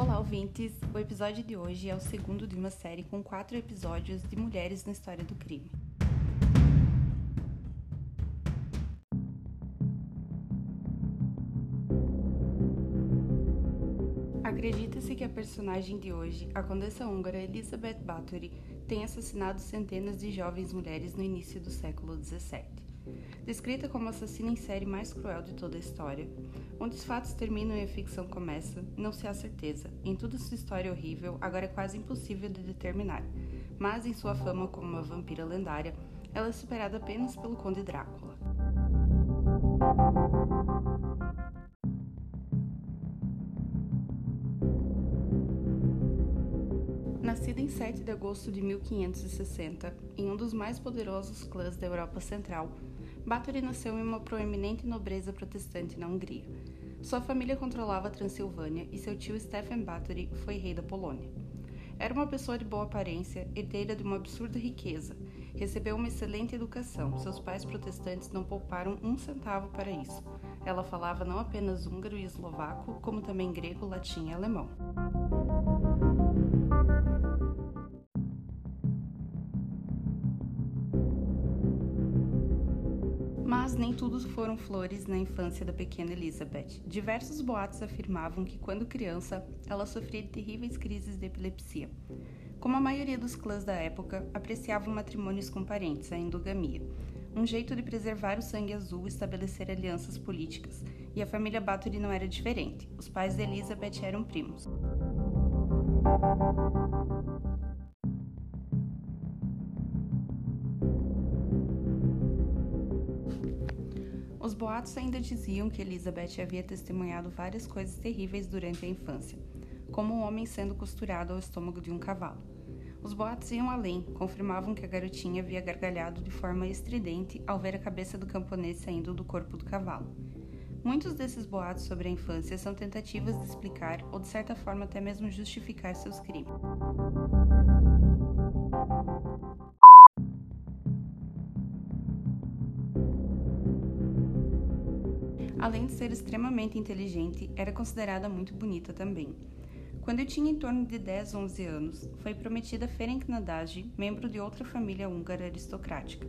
Olá, ouvintes! O episódio de hoje é o segundo de uma série com quatro episódios de mulheres na história do crime. Acredita-se que a personagem de hoje, a condessa húngara Elizabeth Bathory, tenha assassinado centenas de jovens mulheres no início do século XVII. Descrita como a assassina em série mais cruel de toda a história, onde os fatos terminam e a ficção começa, não se há certeza. Em toda sua história horrível, agora é quase impossível de determinar, mas em sua fama como uma vampira lendária, ela é superada apenas pelo Conde Drácula. Nascida em 7 de agosto de 1560, em um dos mais poderosos clãs da Europa Central, Bathory nasceu em uma proeminente nobreza protestante na Hungria. Sua família controlava a Transilvânia e seu tio Stefan Bathory foi rei da Polônia. Era uma pessoa de boa aparência, herdeira de uma absurda riqueza. Recebeu uma excelente educação. Seus pais protestantes não pouparam um centavo para isso. Ela falava não apenas húngaro e eslovaco, como também grego, latim e alemão. Nem tudo foram flores na infância da pequena Elizabeth. Diversos boatos afirmavam que, quando criança, ela sofria de terríveis crises de epilepsia. Como a maioria dos clãs da época, apreciavam matrimônios com parentes, a endogamia, um jeito de preservar o sangue azul e estabelecer alianças políticas, e a família Bathory não era diferente. Os pais de Elizabeth eram primos. Boatos ainda diziam que Elizabeth havia testemunhado várias coisas terríveis durante a infância, como um homem sendo costurado ao estômago de um cavalo. Os boatos iam além, confirmavam que a garotinha havia gargalhado de forma estridente ao ver a cabeça do camponês saindo do corpo do cavalo. Muitos desses boatos sobre a infância são tentativas de explicar ou de certa forma até mesmo justificar seus crimes. Ser extremamente inteligente, era considerada muito bonita também. Quando eu tinha em torno de 10 ou 11 anos, foi prometida Ferenc Nadasdy, membro de outra família húngara aristocrática.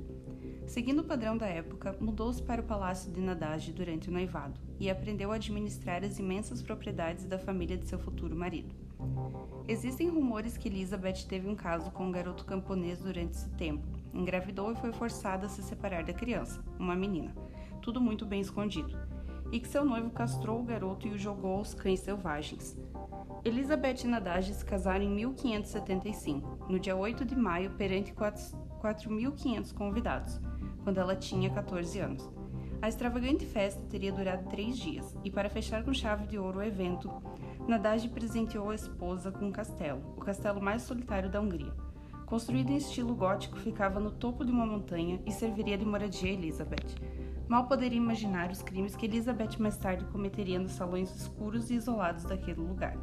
Seguindo o padrão da época, mudou-se para o palácio de Nadasdy durante o noivado e aprendeu a administrar as imensas propriedades da família de seu futuro marido. Existem rumores que Elizabeth teve um caso com um garoto camponês durante esse tempo, engravidou e foi forçada a se separar da criança, uma menina. Tudo muito bem escondido e que seu noivo castrou o garoto e o jogou aos cães selvagens. Elizabeth e Nadage se casaram em 1575, no dia 8 de maio, perante 4.500 convidados, quando ela tinha 14 anos. A extravagante festa teria durado três dias, e para fechar com chave de ouro o evento, Nadage presenteou a esposa com um castelo, o castelo mais solitário da Hungria. Construído em estilo gótico, ficava no topo de uma montanha e serviria de moradia a Elizabeth. Mal poderia imaginar os crimes que Elizabeth mais tarde cometeria nos salões escuros e isolados daquele lugar.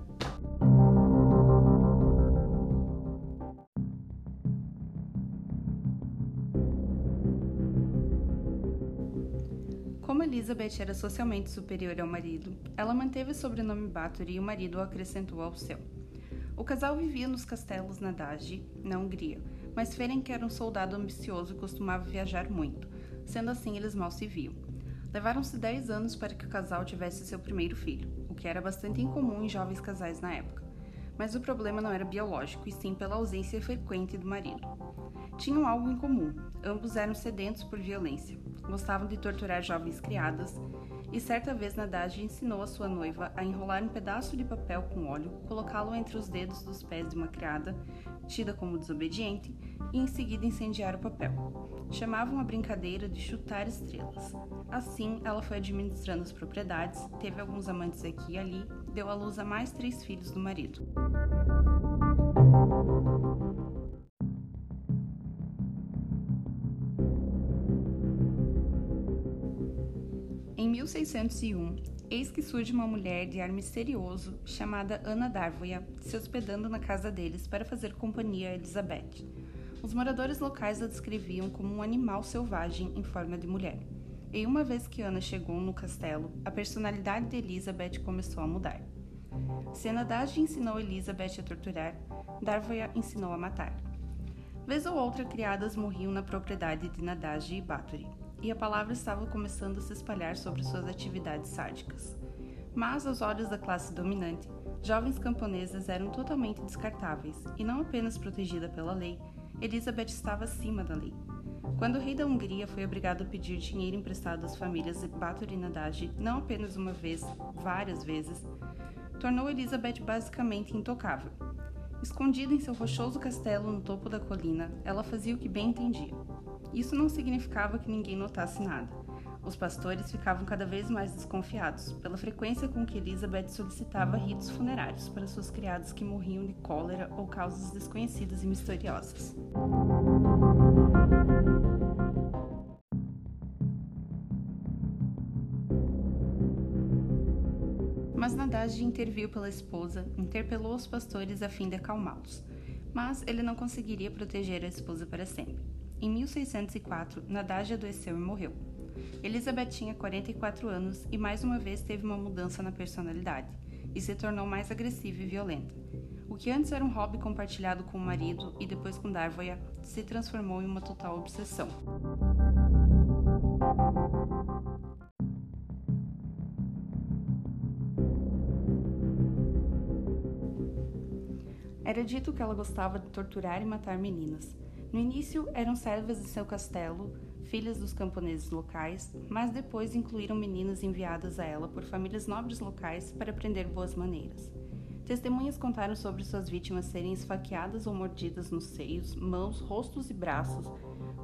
Como Elizabeth era socialmente superior ao marido, ela manteve o sobrenome Bathory e o marido o acrescentou ao seu. O casal vivia nos castelos na Dagi, na Hungria, mas Ferenc era um soldado ambicioso e costumava viajar muito, sendo assim eles mal se viam. Levaram-se 10 anos para que o casal tivesse seu primeiro filho, o que era bastante incomum em jovens casais na época. Mas o problema não era biológico, e sim pela ausência frequente do marido. Tinham algo em comum: ambos eram sedentos por violência, gostavam de torturar jovens criadas, e certa vez Nadage ensinou a sua noiva a enrolar um pedaço de papel com óleo, colocá-lo entre os dedos dos pés de uma criada, tida como desobediente, e em seguida incendiar o papel. Chamavam a brincadeira de chutar estrelas. Assim, ela foi administrando as propriedades, teve alguns amantes aqui e ali, deu à luz a mais três filhos do marido. Em 1601, eis que surge uma mulher de ar misterioso chamada Ana Darvoia, se hospedando na casa deles para fazer companhia a Elizabeth. Os moradores locais a descreviam como um animal selvagem em forma de mulher. E uma vez que Ana chegou no castelo, a personalidade de Elizabeth começou a mudar. Se Nadage ensinou Elizabeth a torturar, Darvoya ensinou a matar. Vez ou outra, criadas morriam na propriedade de Nadage e Bathory, e a palavra estava começando a se espalhar sobre suas atividades sádicas. Mas, aos olhos da classe dominante, jovens camponesas eram totalmente descartáveis, e não apenas protegida pela lei, Elizabeth estava acima da lei. Quando o rei da Hungria foi obrigado a pedir dinheiro emprestado às famílias Bathory e Nadage, não apenas uma vez, várias vezes, tornou Elizabeth basicamente intocável. Escondida em seu rochoso castelo no topo da colina, ela fazia o que bem entendia. Isso não significava que ninguém notasse nada. Os pastores ficavam cada vez mais desconfiados pela frequência com que Elizabeth solicitava ritos funerários para seus criados que morriam de cólera ou causas desconhecidas e misteriosas. Mas Nadage interviu pela esposa, interpelou os pastores a fim de acalmá-los. Mas ele não conseguiria proteger a esposa para sempre. Em 1604, Nadage adoeceu e morreu. Elizabeth tinha 44 anos e mais uma vez teve uma mudança na personalidade e se tornou mais agressiva e violenta. O que antes era um hobby compartilhado com o marido e depois com Darvoya se transformou em uma total obsessão. Era dito que ela gostava de torturar e matar meninas. No início eram servas de seu castelo, filhas dos camponeses locais, mas depois incluíram meninas enviadas a ela por famílias nobres locais para aprender boas maneiras. Testemunhas contaram sobre suas vítimas serem esfaqueadas ou mordidas nos seios, mãos, rostos e braços,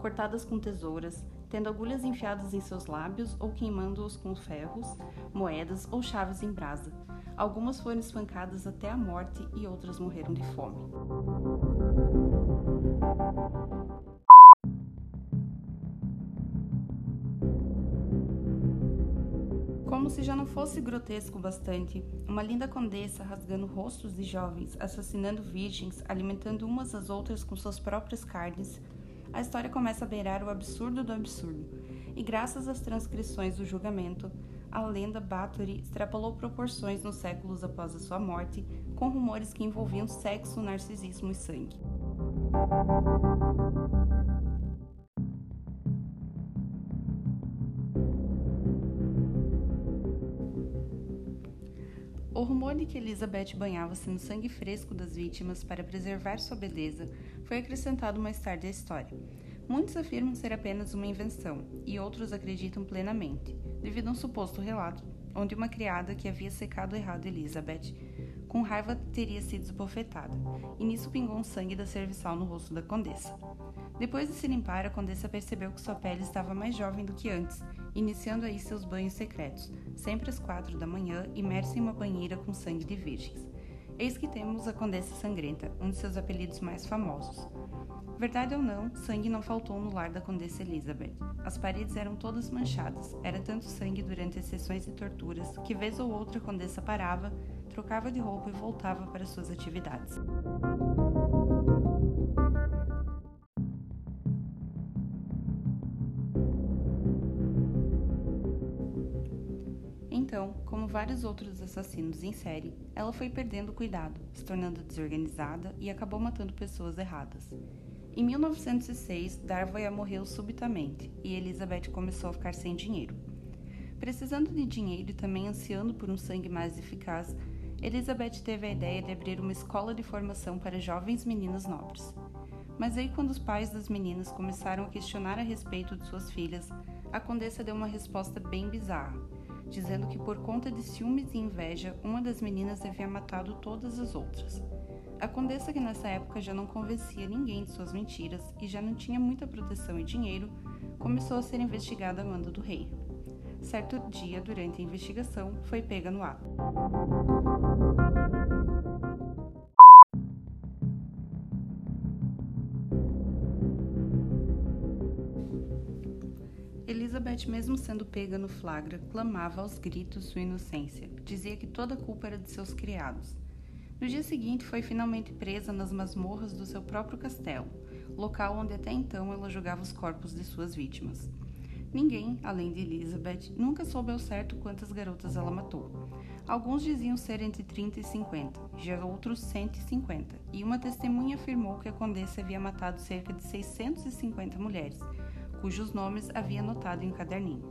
cortadas com tesouras, tendo agulhas enfiadas em seus lábios ou queimando-os com ferros, moedas ou chaves em brasa. Algumas foram espancadas até a morte e outras morreram de fome. Como se já não fosse grotesco bastante, uma linda condessa rasgando rostos de jovens, assassinando virgens, alimentando umas às outras com suas próprias carnes, a história começa a beirar o absurdo do absurdo. E graças às transcrições do julgamento, a lenda Bathory extrapolou proporções nos séculos após a sua morte, com rumores que envolviam sexo, narcisismo e sangue. O rumor de que Elizabeth banhava-se no sangue fresco das vítimas para preservar sua beleza foi acrescentado mais tarde à história. Muitos afirmam ser apenas uma invenção, e outros acreditam plenamente, devido a um suposto relato onde uma criada que havia secado errado Elizabeth, com raiva teria sido esbofetada, e nisso pingou um sangue da serviçal no rosto da condessa. Depois de se limpar, a condessa percebeu que sua pele estava mais jovem do que antes, iniciando aí seus banhos secretos, sempre às quatro da manhã, imersa em uma banheira com sangue de virgens. Eis que temos a Condessa Sangrenta, um de seus apelidos mais famosos. Verdade ou não, sangue não faltou no lar da Condessa Elizabeth. As paredes eram todas manchadas, era tanto sangue durante as sessões de torturas que, vez ou outra, a Condessa parava, trocava de roupa e voltava para suas atividades. Vários outros assassinos em série, ela foi perdendo cuidado, se tornando desorganizada e acabou matando pessoas erradas. Em 1906, Darvoya morreu subitamente e Elizabeth começou a ficar sem dinheiro. Precisando de dinheiro e também ansiando por um sangue mais eficaz, Elizabeth teve a ideia de abrir uma escola de formação para jovens meninas nobres. Mas aí, quando os pais das meninas começaram a questionar a respeito de suas filhas, a condessa deu uma resposta bem bizarra dizendo que por conta de ciúmes e inveja, uma das meninas havia matado todas as outras. A condessa, que nessa época já não convencia ninguém de suas mentiras e já não tinha muita proteção e dinheiro, começou a ser investigada a mando do rei. Certo dia, durante a investigação, foi pega no ato. Elizabeth, mesmo sendo pega no flagra, clamava aos gritos sua inocência. Dizia que toda a culpa era de seus criados. No dia seguinte, foi finalmente presa nas masmorras do seu próprio castelo, local onde até então ela jogava os corpos de suas vítimas. Ninguém, além de Elizabeth, nunca soube ao certo quantas garotas ela matou. Alguns diziam ser entre 30 e 50, já outros 150, e uma testemunha afirmou que a condessa havia matado cerca de 650 mulheres, cujos nomes havia anotado em um caderninho.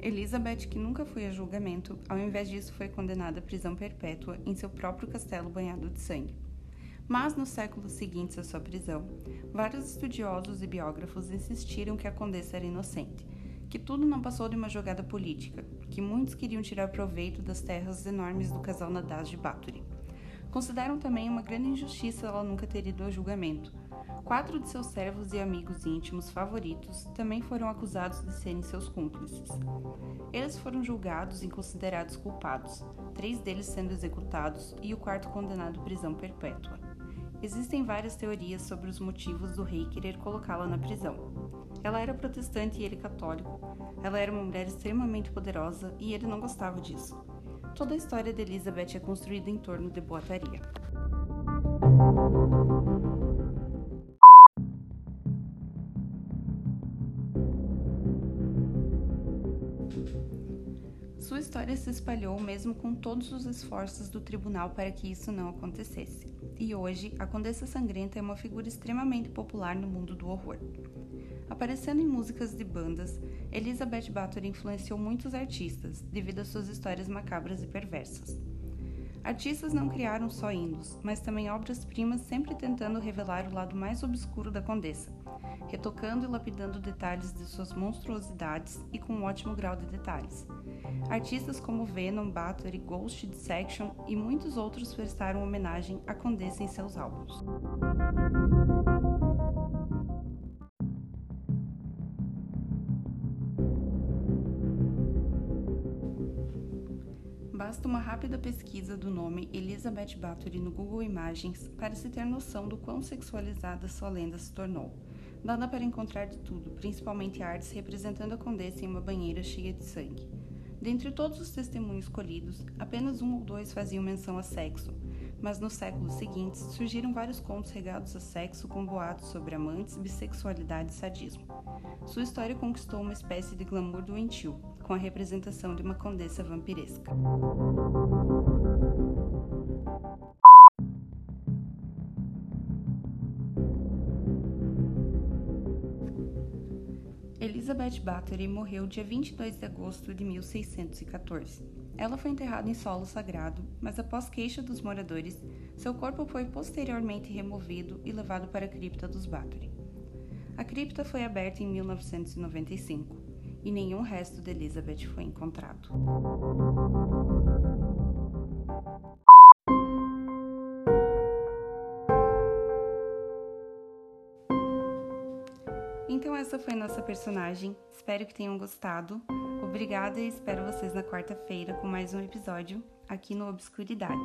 Elizabeth, que nunca foi a julgamento, ao invés disso foi condenada à prisão perpétua em seu próprio castelo banhado de sangue. Mas nos séculos seguintes à sua prisão, vários estudiosos e biógrafos insistiram que a condessa era inocente, que tudo não passou de uma jogada política, que muitos queriam tirar proveito das terras enormes do casal Nadaz de Bathory. Consideram também uma grande injustiça ela nunca ter ido a julgamento, Quatro de seus servos e amigos íntimos favoritos também foram acusados de serem seus cúmplices. Eles foram julgados e considerados culpados, três deles sendo executados e o quarto condenado à prisão perpétua. Existem várias teorias sobre os motivos do rei querer colocá-la na prisão. Ela era protestante e ele católico. Ela era uma mulher extremamente poderosa e ele não gostava disso. Toda a história de Elizabeth é construída em torno de boataria. Sua história se espalhou mesmo com todos os esforços do tribunal para que isso não acontecesse. E hoje, a Condessa Sangrenta é uma figura extremamente popular no mundo do horror. Aparecendo em músicas de bandas, Elizabeth Bathory influenciou muitos artistas devido às suas histórias macabras e perversas. Artistas não criaram só hinos, mas também obras-primas sempre tentando revelar o lado mais obscuro da Condessa, retocando e lapidando detalhes de suas monstruosidades e com um ótimo grau de detalhes. Artistas como Venom, Bathory, Ghost Dissection e muitos outros prestaram homenagem à Condessa em seus álbuns. Uma rápida pesquisa do nome Elizabeth Bathory no Google Imagens para se ter noção do quão sexualizada sua lenda se tornou. Dá para encontrar de tudo, principalmente artes representando a condessa em uma banheira cheia de sangue. Dentre todos os testemunhos colhidos, apenas um ou dois faziam menção a sexo, mas nos séculos seguintes surgiram vários contos regados a sexo com boatos sobre amantes, bissexualidade e sadismo. Sua história conquistou uma espécie de glamour doentio, com a representação de uma condessa vampiresca. Elizabeth Bathory morreu dia 22 de agosto de 1614. Ela foi enterrada em solo sagrado, mas após queixa dos moradores, seu corpo foi posteriormente removido e levado para a cripta dos Bathory. A cripta foi aberta em 1995 e nenhum resto de Elizabeth foi encontrado. Então essa foi nossa personagem. Espero que tenham gostado. Obrigada e espero vocês na quarta-feira com mais um episódio aqui no Obscuridade.